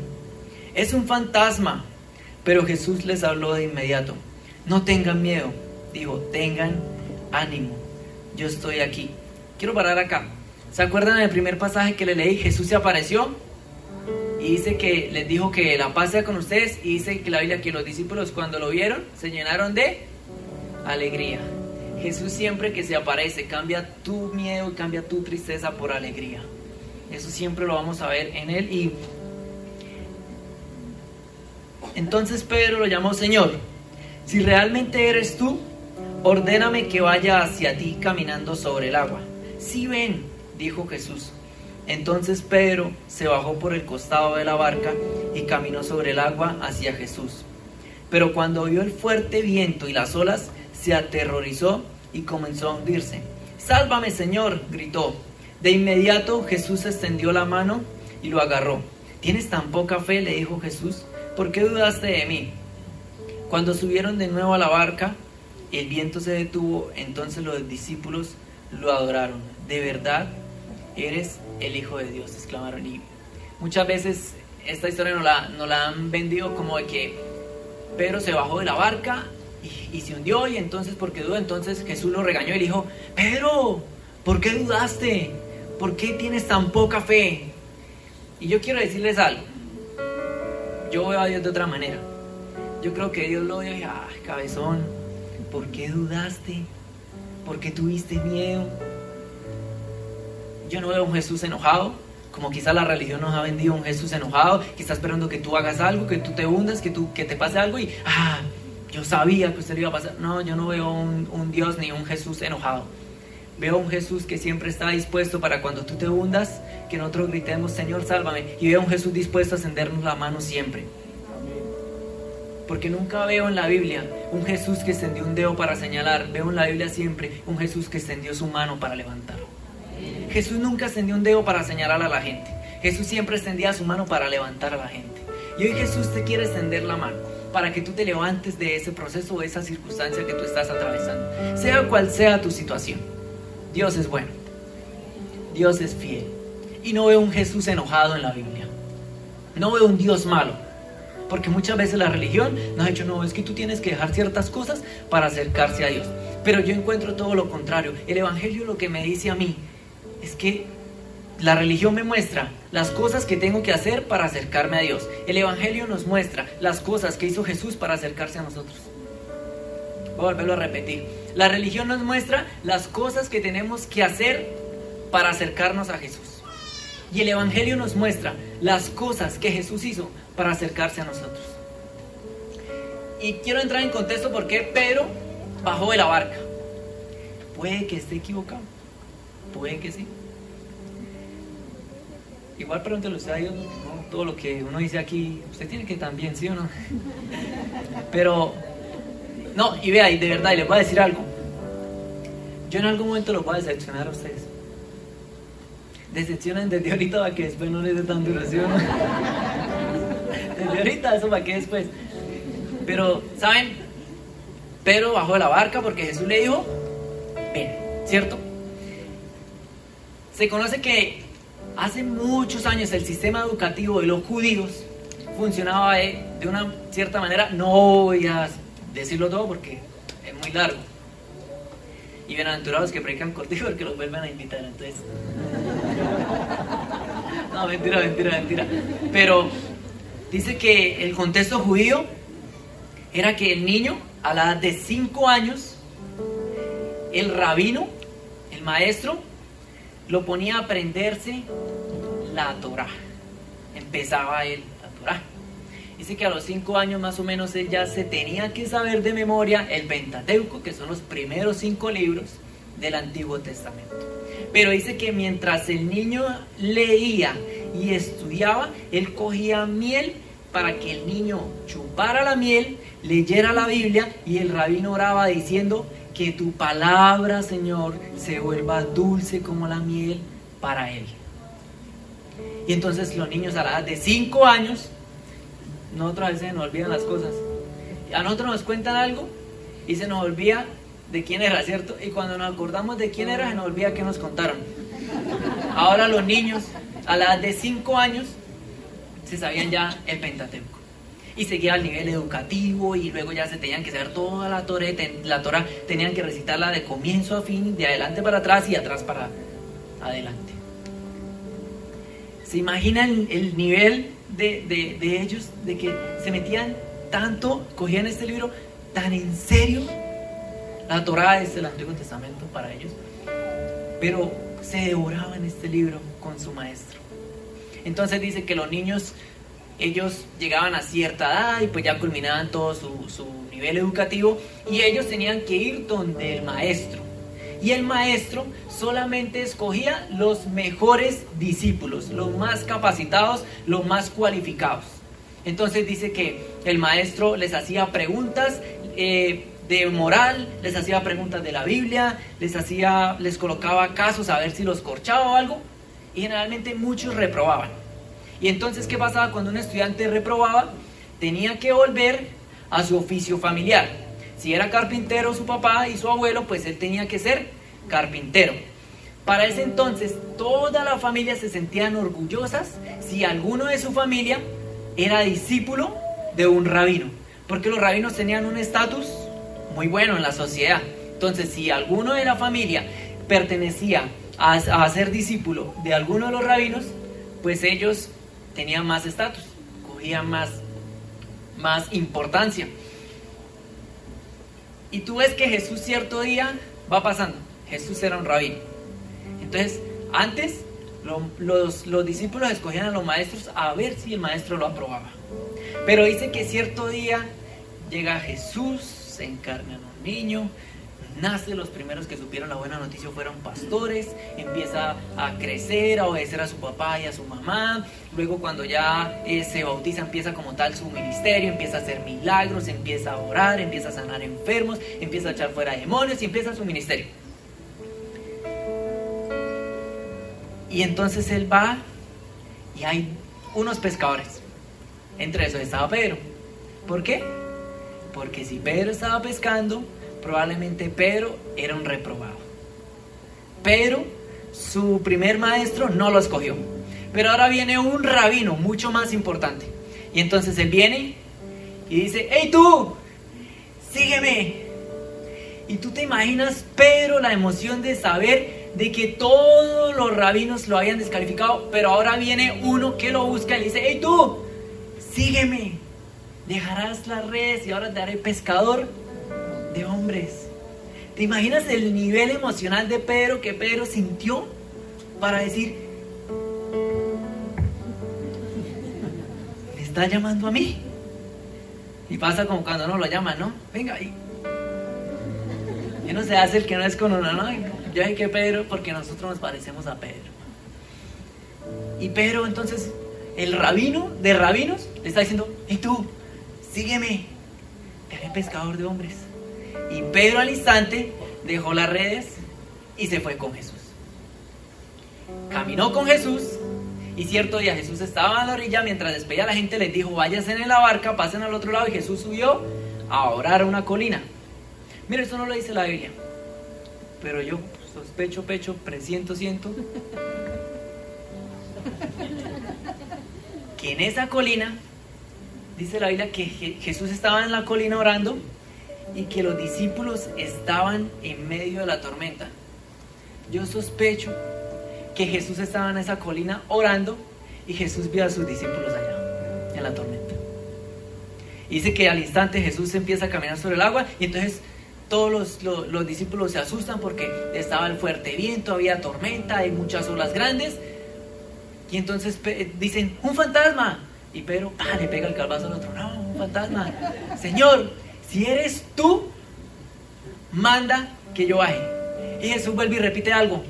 Es un fantasma. Pero Jesús les habló de inmediato. No tengan miedo, dijo, tengan ánimo. Yo estoy aquí. Quiero parar acá. ¿Se acuerdan del primer pasaje que le leí? Jesús se apareció y dice que les dijo que la paz sea con ustedes y dice que la Biblia que los discípulos cuando lo vieron se llenaron de alegría. Jesús siempre que se aparece cambia tu miedo y cambia tu tristeza por alegría. Eso siempre lo vamos a ver en él. Y entonces Pedro lo llamó Señor. Si realmente eres tú, ordéname que vaya hacia ti caminando sobre el agua. Sí ven, dijo Jesús. Entonces Pedro se bajó por el costado de la barca y caminó sobre el agua hacia Jesús. Pero cuando vio el fuerte viento y las olas, se aterrorizó y comenzó a hundirse. Sálvame, Señor, gritó. De inmediato Jesús extendió la mano y lo agarró. ¿Tienes tan poca fe? le dijo Jesús. ¿Por qué dudaste de mí? Cuando subieron de nuevo a la barca, el viento se detuvo, entonces los discípulos lo adoraron. De verdad, eres el Hijo de Dios, exclamaron. Y muchas veces esta historia nos la, nos la han vendido como de que Pedro se bajó de la barca y, se hundió y entonces porque dudó, entonces Jesús lo regañó y le dijo, Pedro, ¿por qué dudaste? ¿Por qué tienes tan poca fe? Y yo quiero decirles algo. Yo veo a Dios de otra manera. Yo creo que Dios lo ve y, ah, cabezón, ¿por qué dudaste? ¿Por qué tuviste miedo? Yo no veo a un Jesús enojado, como quizá la religión nos ha vendido un Jesús enojado, que está esperando que tú hagas algo, que tú te hundas, que, tú, que te pase algo y, ah, yo sabía que usted le iba a pasar. No, yo no veo un, Dios ni un Jesús enojado. Veo un Jesús que siempre está dispuesto para cuando tú te hundas, que nosotros gritemos, Señor, sálvame. Y veo un Jesús dispuesto a extendernos la mano siempre. Porque nunca veo en la Biblia un Jesús que extendió un dedo para señalar. Veo en la Biblia siempre un Jesús que extendió su mano para levantar. Jesús nunca extendió un dedo para señalar a la gente. Jesús siempre extendía su mano para levantar a la gente. Y hoy Jesús te quiere extender la mano para que tú te levantes de ese proceso o esa circunstancia que tú estás atravesando, sea cual sea tu situación. Dios es bueno. Dios es fiel. Y no veo un Jesús enojado en la Biblia. No veo un Dios malo. Porque muchas veces la religión nos ha dicho, no, es que tú tienes que dejar ciertas cosas para acercarse a Dios. Pero yo encuentro todo lo contrario. El Evangelio lo que me dice a mí es que la religión me muestra las cosas que tengo que hacer para acercarme a Dios. El Evangelio nos muestra las cosas que hizo Jesús para acercarse a nosotros. Voy a volverlo a repetir. La religión nos muestra las cosas que tenemos que hacer para acercarnos a Jesús. Y el Evangelio nos muestra las cosas que Jesús hizo para acercarse a nosotros. Y quiero entrar en contexto porque Pedro bajó de la barca. Puede que esté equivocado. Puede que sí. Igual pregúntele usted a Dios, todo lo que uno dice aquí, usted tiene que también, ¿sí o no? Pero, no, y vea, y de verdad, y les voy a decir algo. Yo en algún momento los voy a decepcionar a ustedes. Decepcionan desde ahorita para que después no les dé tan duración. desde ahorita, eso para que después. Pero, ¿saben? Pedro bajó de la barca porque Jesús le dijo, ven, ¿cierto? Se conoce que hace muchos años el sistema educativo de los judíos funcionaba de, una cierta manera. No voy a decirlo todo porque es muy largo. Y bienaventurados que predican cortijo porque los vuelven a invitar. Entonces. No, mentira, mentira, mentira. Pero dice que el contexto judío era que el niño, a la edad de 5 años, el rabino, el maestro, lo ponía a aprenderse la Torah. Empezaba él la Torah. Dice que a los cinco años más o menos él ya se tenía que saber de memoria el Pentateuco, que son los primeros cinco libros del Antiguo Testamento. Pero dice que mientras el niño leía y estudiaba, él cogía miel para que el niño chupara la miel, leyera la Biblia y el rabino oraba diciendo, que tu palabra, Señor, se vuelva dulce como la miel para Él. Y entonces los niños a la edad de 5 años, nosotros a veces nos olvidan las cosas. A nosotros nos cuentan algo y se nos olvida de quién era, ¿cierto? Y cuando nos acordamos de quién era, se nos olvida que nos contaron. Ahora los niños a la edad de 5 años se sabían ya el Pentateuco y seguía al nivel educativo y luego ya se tenían que saber toda la Torah, la Torah tenían que recitarla de comienzo a fin, de adelante para atrás y atrás para adelante. ¿Se imaginan el, nivel de, de, de, ellos, de que se metían tanto, cogían este libro tan en serio? La Torah es el Antiguo Testamento para ellos, pero se devoraban este libro con su maestro. Entonces dice que los niños ellos llegaban a cierta edad y pues ya culminaban todo su, nivel educativo y ellos tenían que ir donde el maestro. Y el maestro solamente escogía los mejores discípulos, los más capacitados, los más cualificados. Entonces dice que el maestro les hacía preguntas eh, de moral, les hacía preguntas de la Biblia, les hacía, les colocaba casos a ver si los corchaba o algo, y generalmente muchos reprobaban. Y entonces, ¿qué pasaba cuando un estudiante reprobaba? Tenía que volver a su oficio familiar. Si era carpintero su papá y su abuelo, pues él tenía que ser carpintero. Para ese entonces, toda la familia se sentían orgullosas si alguno de su familia era discípulo de un rabino, porque los rabinos tenían un estatus muy bueno en la sociedad. Entonces, si alguno de la familia pertenecía a, a ser discípulo de alguno de los rabinos, pues ellos tenía más estatus, cogía más, más importancia. Y tú ves que Jesús cierto día va pasando. Jesús era un rabino. Entonces, antes los, los discípulos escogían a los maestros a ver si el maestro lo aprobaba. Pero dice que cierto día llega Jesús, se encarna en un niño, nace, los primeros que supieron la buena noticia fueron pastores, empieza a crecer, a obedecer a su papá y a su mamá, luego cuando ya eh, se bautiza empieza como tal su ministerio, empieza a hacer milagros, empieza a orar, empieza a sanar enfermos, empieza a echar fuera demonios y empieza su ministerio. Y entonces él va y hay unos pescadores. Entre esos estaba Pedro. ¿Por qué? Porque si Pedro estaba pescando, probablemente Pedro era un reprobado. Pero su primer maestro no lo escogió. Pero ahora viene un rabino mucho más importante. Y entonces él viene y dice, hey tú, sígueme. Y tú te imaginas, Pedro, la emoción de saber de que todos los rabinos lo habían descalificado, pero ahora viene uno que lo busca y le dice, hey tú, sígueme, dejarás las redes y ahora te haré pescador de hombres. ¿Te imaginas el nivel emocional de Pedro que Pedro sintió para decir, me está llamando a mí? Y pasa como cuando uno lo llama, ¿no? Venga ahí. Y no se hace el que no es con uno, ¿no? Yo hay que Pedro porque nosotros nos parecemos a Pedro. Y Pedro entonces, el rabino de rabinos, le está diciendo, y tú, sígueme, eres pescador de hombres. Y Pedro al instante dejó las redes y se fue con Jesús. Caminó con Jesús y cierto día Jesús estaba a la orilla mientras despedía a la gente, les dijo, váyanse en la barca, pasen al otro lado y Jesús subió a orar a una colina. Mira, eso no lo dice la Biblia, pero yo sospecho, pecho, presiento, siento que en esa colina, dice la Biblia que Jesús estaba en la colina orando y que los discípulos estaban en medio de la tormenta. Yo sospecho que Jesús estaba en esa colina orando y Jesús vio a sus discípulos allá, en la tormenta. dice que al instante Jesús empieza a caminar sobre el agua y entonces todos los, discípulos se asustan porque estaba el fuerte viento, había tormenta, hay muchas olas grandes. Y entonces dicen, un fantasma. Y Pedro le pega el calvazo al otro, no, un fantasma. Señor, si eres tú, manda que yo baje. Y Jesús vuelve y repite algo,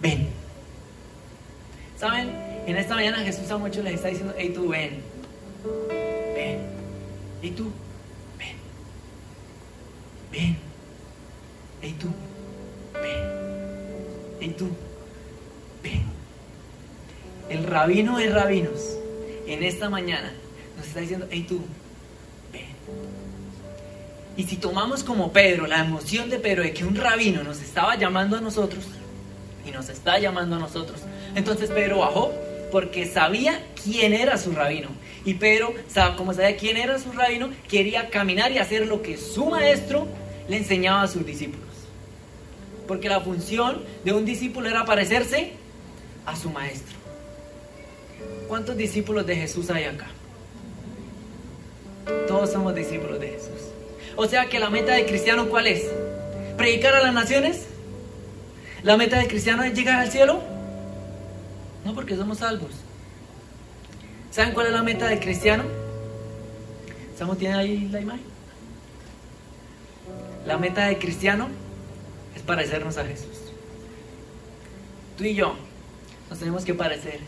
ven. ¿Saben? En esta mañana Jesús a muchos les está diciendo, hey tú, ven. Ven. Y tú, ven. Ven. Hey tú, ven. Hey tú, ven. El rabino de rabinos en esta mañana nos está diciendo, hey tú, y si tomamos como Pedro la emoción de Pedro de que un rabino nos estaba llamando a nosotros y nos está llamando a nosotros, entonces Pedro bajó porque sabía quién era su rabino. Y Pedro, como sabía quién era su rabino, quería caminar y hacer lo que su maestro le enseñaba a sus discípulos. Porque la función de un discípulo era parecerse a su maestro. ¿Cuántos discípulos de Jesús hay acá? Todos somos discípulos de Jesús. O sea que la meta de cristiano, ¿cuál es? ¿Predicar a las naciones? ¿La meta de cristiano es llegar al cielo? No, porque somos salvos. ¿Saben cuál es la meta de cristiano? ¿Samu tiene ahí la imagen? La meta de cristiano es parecernos a Jesús. Tú y yo nos tenemos que parecer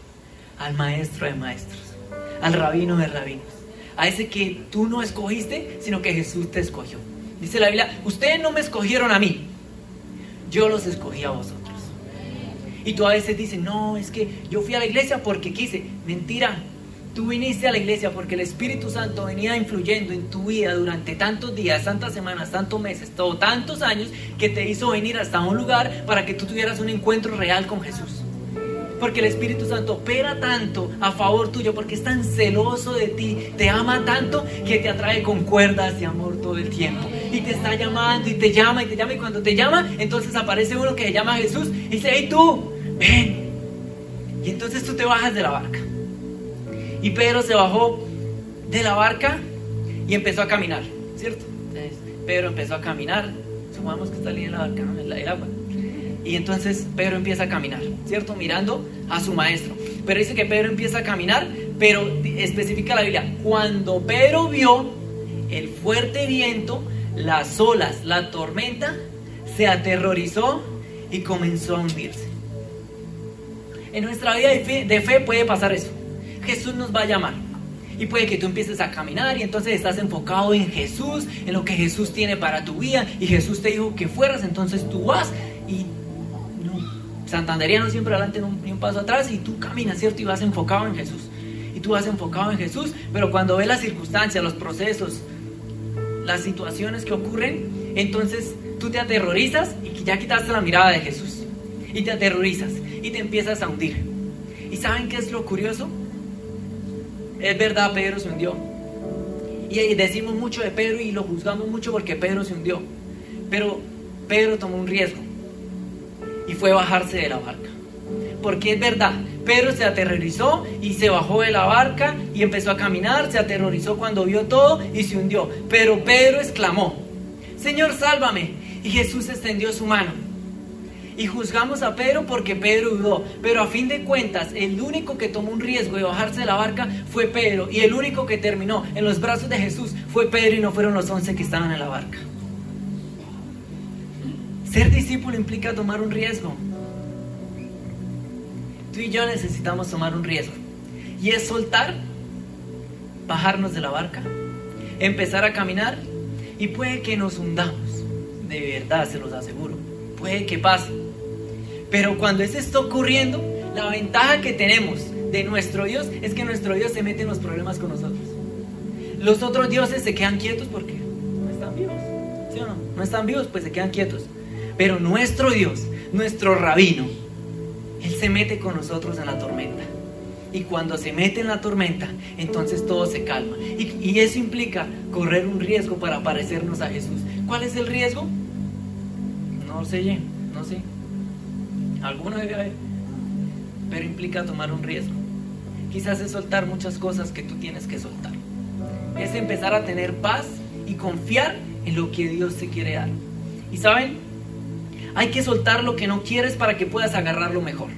al maestro de maestros, al rabino de rabinos a ese que tú no escogiste, sino que Jesús te escogió. Dice la Biblia, ustedes no me escogieron a mí, yo los escogí a vosotros. Y tú a veces dices, no, es que yo fui a la iglesia porque quise. Mentira, tú viniste a la iglesia porque el Espíritu Santo venía influyendo en tu vida durante tantos días, tantas semanas, tantos meses, todo, tantos años, que te hizo venir hasta un lugar para que tú tuvieras un encuentro real con Jesús. Porque el Espíritu Santo opera tanto a favor tuyo, porque es tan celoso de ti, te ama tanto que te atrae con cuerdas de amor todo el tiempo. Y te está llamando y te llama y te llama y cuando te llama, entonces aparece uno que se llama Jesús y dice, hey tú, ven. Y entonces tú te bajas de la barca. Y Pedro se bajó de la barca y empezó a caminar, ¿cierto? Entonces, Pedro empezó a caminar, supongamos que está en la barca, ¿no? el agua. Y entonces Pedro empieza a caminar, ¿cierto? Mirando a su maestro. Pero dice que Pedro empieza a caminar, pero especifica la Biblia, cuando Pedro vio el fuerte viento, las olas, la tormenta, se aterrorizó y comenzó a hundirse. En nuestra vida de fe, de fe puede pasar eso. Jesús nos va a llamar. Y puede que tú empieces a caminar y entonces estás enfocado en Jesús, en lo que Jesús tiene para tu vida. Y Jesús te dijo que fueras, entonces tú vas santanderiano siempre adelante ni un, paso atrás y tú caminas, ¿cierto? Y vas enfocado en Jesús. Y tú vas enfocado en Jesús, pero cuando ves las circunstancias, los procesos, las situaciones que ocurren, entonces tú te aterrorizas y ya quitaste la mirada de Jesús. y te aterrorizas y te empiezas a hundir. ¿Y saben qué es lo curioso? Es verdad, Pedro se hundió. Y decimos mucho de Pedro y lo juzgamos mucho porque Pedro se hundió. Pero Pedro tomó un riesgo y fue bajarse de la barca. Porque es verdad, Pedro se aterrorizó y se bajó de la barca y empezó a caminar, se aterrorizó cuando vio todo y se hundió. Pero Pedro exclamó, Señor, sálvame. Y Jesús extendió su mano. Y juzgamos a Pedro porque Pedro dudó. Pero a fin de cuentas, el único que tomó un riesgo de bajarse de la barca fue Pedro. Y el único que terminó en los brazos de Jesús fue Pedro y no fueron los once que estaban en la barca. Ser discípulo implica tomar un riesgo. Tú y yo necesitamos tomar un riesgo. Y es soltar, bajarnos de la barca, empezar a caminar y puede que nos hundamos. De verdad, se los aseguro. Puede que pase. Pero cuando eso está ocurriendo, la ventaja que tenemos de nuestro Dios es que nuestro Dios se mete en los problemas con nosotros. Los otros dioses se quedan quietos porque no están vivos. ¿Sí o no? No están vivos, pues se quedan quietos. Pero nuestro Dios, nuestro rabino, Él se mete con nosotros en la tormenta. Y cuando se mete en la tormenta, entonces todo se calma. Y, eso implica correr un riesgo para parecernos a Jesús. ¿Cuál es el riesgo? No sé, no sé. Alguno debe haber. Pero implica tomar un riesgo. Quizás es soltar muchas cosas que tú tienes que soltar. Es empezar a tener paz y confiar en lo que Dios te quiere dar. Y saben, hay que soltar lo que no quieres para que puedas agarrarlo mejor.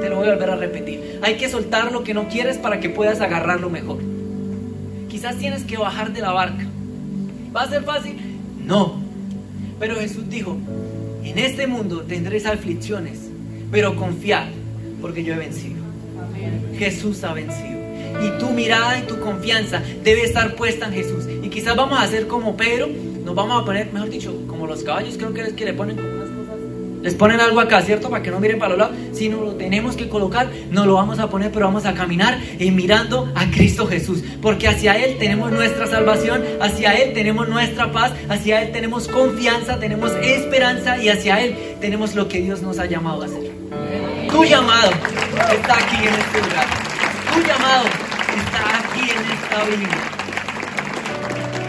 Te lo voy a volver a repetir. Hay que soltar lo que no quieres para que puedas agarrarlo mejor. Quizás tienes que bajar de la barca. ¿Va a ser fácil? No. Pero Jesús dijo, en este mundo tendréis aflicciones, pero confiad, porque yo he vencido. Jesús ha vencido. Y tu mirada y tu confianza debe estar puesta en Jesús. Y quizás vamos a hacer como Pedro, nos vamos a poner, mejor dicho, como los caballos, creo que es que le ponen como. Les ponen algo acá, ¿cierto? Para que no miren para los lados. Si no lo tenemos que colocar, no lo vamos a poner, pero vamos a caminar y mirando a Cristo Jesús. Porque hacia Él tenemos nuestra salvación, hacia Él tenemos nuestra paz, hacia Él tenemos confianza, tenemos esperanza y hacia Él tenemos lo que Dios nos ha llamado a hacer. Tu llamado está aquí en este lugar. Tu llamado está aquí en esta Biblia.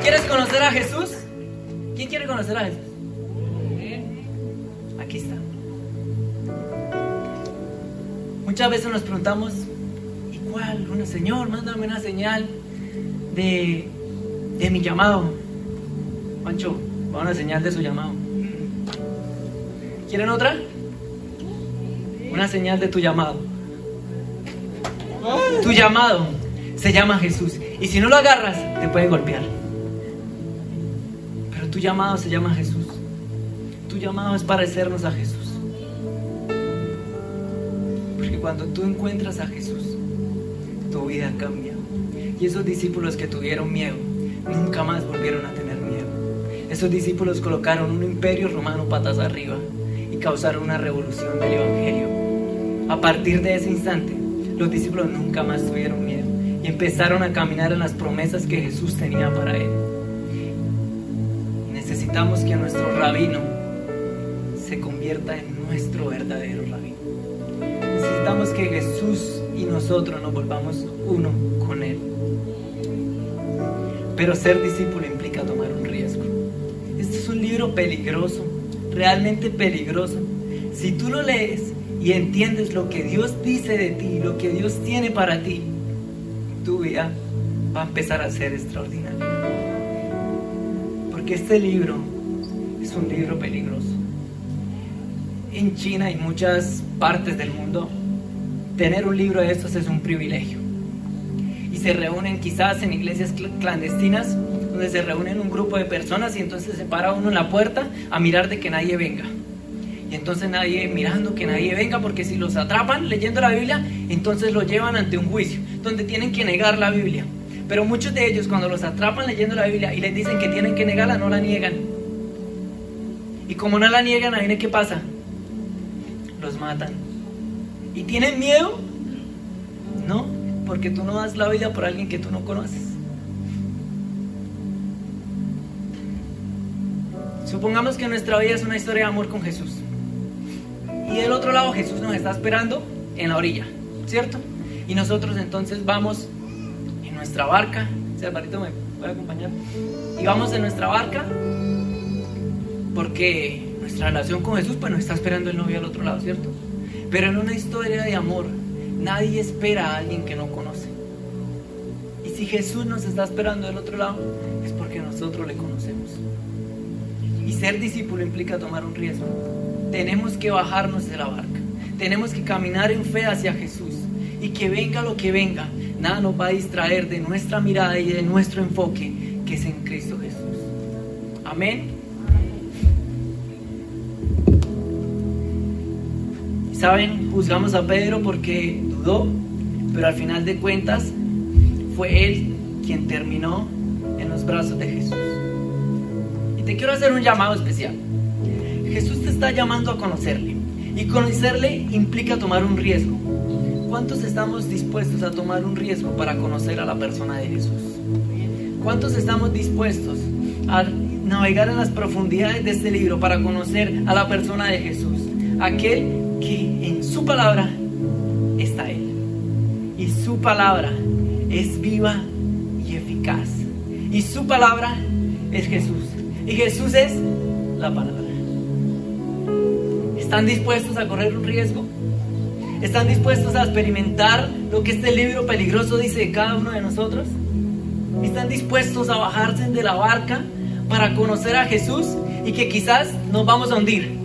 ¿Quieres conocer a Jesús? ¿Quién quiere conocer a Jesús? Muchas veces nos preguntamos, ¿y cuál? Una Señor, mándame una señal de, de mi llamado. Pancho, va una señal de su llamado. ¿Quieren otra? Una señal de tu llamado. Tu llamado se llama Jesús. Y si no lo agarras, te puede golpear. Tu llamado se llama Jesús. Tu llamado es parecernos a Jesús. Porque cuando tú encuentras a Jesús, tu vida cambia. Y esos discípulos que tuvieron miedo, nunca más volvieron a tener miedo. Esos discípulos colocaron un imperio romano patas arriba y causaron una revolución del Evangelio. A partir de ese instante, los discípulos nunca más tuvieron miedo y empezaron a caminar en las promesas que Jesús tenía para él necesitamos que nuestro rabino se convierta en nuestro verdadero. Necesitamos que Jesús y nosotros nos volvamos uno con Él. Pero ser discípulo implica tomar un riesgo. Este es un libro peligroso, realmente peligroso. Si tú lo lees y entiendes lo que Dios dice de ti, lo que Dios tiene para ti, tu vida va a empezar a ser extraordinaria que este libro es un libro peligroso. En China y muchas partes del mundo, tener un libro de estos es un privilegio. Y se reúnen quizás en iglesias clandestinas, donde se reúnen un grupo de personas y entonces se para uno en la puerta a mirar de que nadie venga. Y entonces nadie mirando que nadie venga, porque si los atrapan leyendo la Biblia, entonces lo llevan ante un juicio, donde tienen que negar la Biblia. Pero muchos de ellos cuando los atrapan leyendo la Biblia y les dicen que tienen que negarla, no la niegan. Y como no la niegan, ahí qué pasa. Los matan. ¿Y tienen miedo? No, porque tú no das la vida por alguien que tú no conoces. Supongamos que nuestra vida es una historia de amor con Jesús. Y del otro lado Jesús nos está esperando en la orilla, ¿cierto? Y nosotros entonces vamos en nuestra barca, si Alvarito me puede acompañar, y vamos en nuestra barca porque nuestra relación con Jesús pues nos está esperando el novio al otro lado, ¿cierto? Pero en una historia de amor, nadie espera a alguien que no conoce. Y si Jesús nos está esperando del otro lado, es porque nosotros le conocemos. Y ser discípulo implica tomar un riesgo. Tenemos que bajarnos de la barca. Tenemos que caminar en fe hacia Jesús. Y que venga lo que venga, nada nos va a distraer de nuestra mirada y de nuestro enfoque, que es en Cristo Jesús. Amén. Saben, juzgamos a Pedro porque dudó, pero al final de cuentas fue él quien terminó en los brazos de Jesús. Y te quiero hacer un llamado especial. Jesús te está llamando a conocerle. Y conocerle implica tomar un riesgo. ¿Cuántos estamos dispuestos a tomar un riesgo para conocer a la persona de Jesús? ¿Cuántos estamos dispuestos a navegar en las profundidades de este libro para conocer a la persona de Jesús? Aquel que en su palabra está Él. Y su palabra es viva y eficaz. Y su palabra es Jesús. Y Jesús es la palabra. ¿Están dispuestos a correr un riesgo? ¿Están dispuestos a experimentar lo que este libro peligroso dice de cada uno de nosotros? ¿Están dispuestos a bajarse de la barca para conocer a Jesús y que quizás nos vamos a hundir?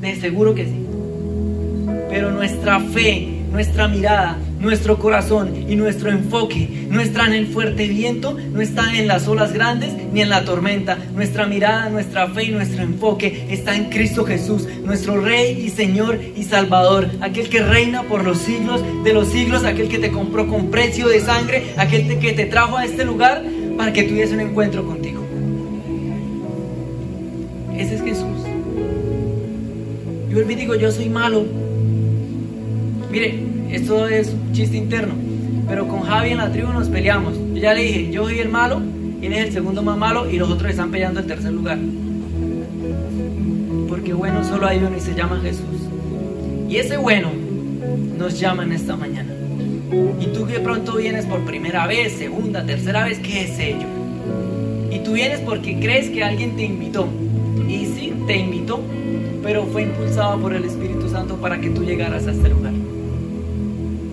De seguro que sí. Pero nuestra fe, nuestra mirada, nuestro corazón y nuestro enfoque no están en el fuerte viento, no están en las olas grandes ni en la tormenta. Nuestra mirada, nuestra fe y nuestro enfoque está en Cristo Jesús, nuestro Rey y Señor y Salvador, aquel que reina por los siglos de los siglos, aquel que te compró con precio de sangre, aquel que te trajo a este lugar para que tuviese un encuentro contigo. Ese es Jesús. Yo y digo, yo soy malo, Mire, esto es chiste interno, pero con Javi en la tribu nos peleamos. Yo ya le dije, yo soy el malo, él es el segundo más malo y los otros están peleando el tercer lugar. Porque bueno, solo hay uno y se llama Jesús. Y ese bueno nos llama en esta mañana. Y tú que pronto vienes por primera vez, segunda, tercera vez, ¿qué es ello? Y tú vienes porque crees que alguien te invitó. Y sí, te invitó, pero fue impulsado por el Espíritu Santo para que tú llegaras a este lugar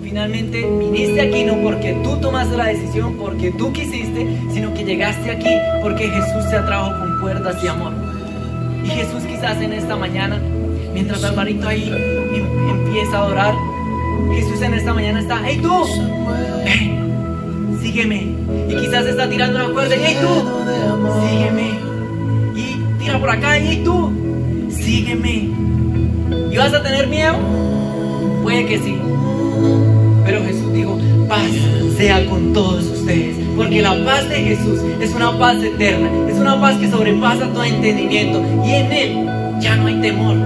finalmente viniste aquí no porque tú tomaste la decisión, porque tú quisiste, sino que llegaste aquí porque Jesús te atrajo con cuerdas de amor. Y Jesús quizás en esta mañana, mientras Alvarito ahí em, empieza a adorar, Jesús en esta mañana está, hey tú, sígueme. Y quizás está tirando una cuerda, hey tú, sígueme. Y tira por acá, hey tú, sígueme. ¿Y vas a tener miedo? Puede que sí. Paz sea con todos ustedes. Porque la paz de Jesús es una paz eterna. Es una paz que sobrepasa todo entendimiento. Y en Él ya no hay temor.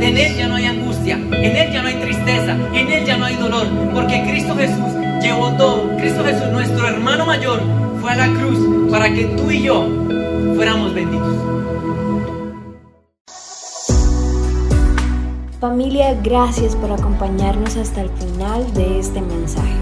En Él ya no hay angustia. En Él ya no hay tristeza. En Él ya no hay dolor. Porque Cristo Jesús llevó todo. Cristo Jesús, nuestro hermano mayor, fue a la cruz para que tú y yo fuéramos benditos. Familia, gracias por acompañarnos hasta el final de este mensaje.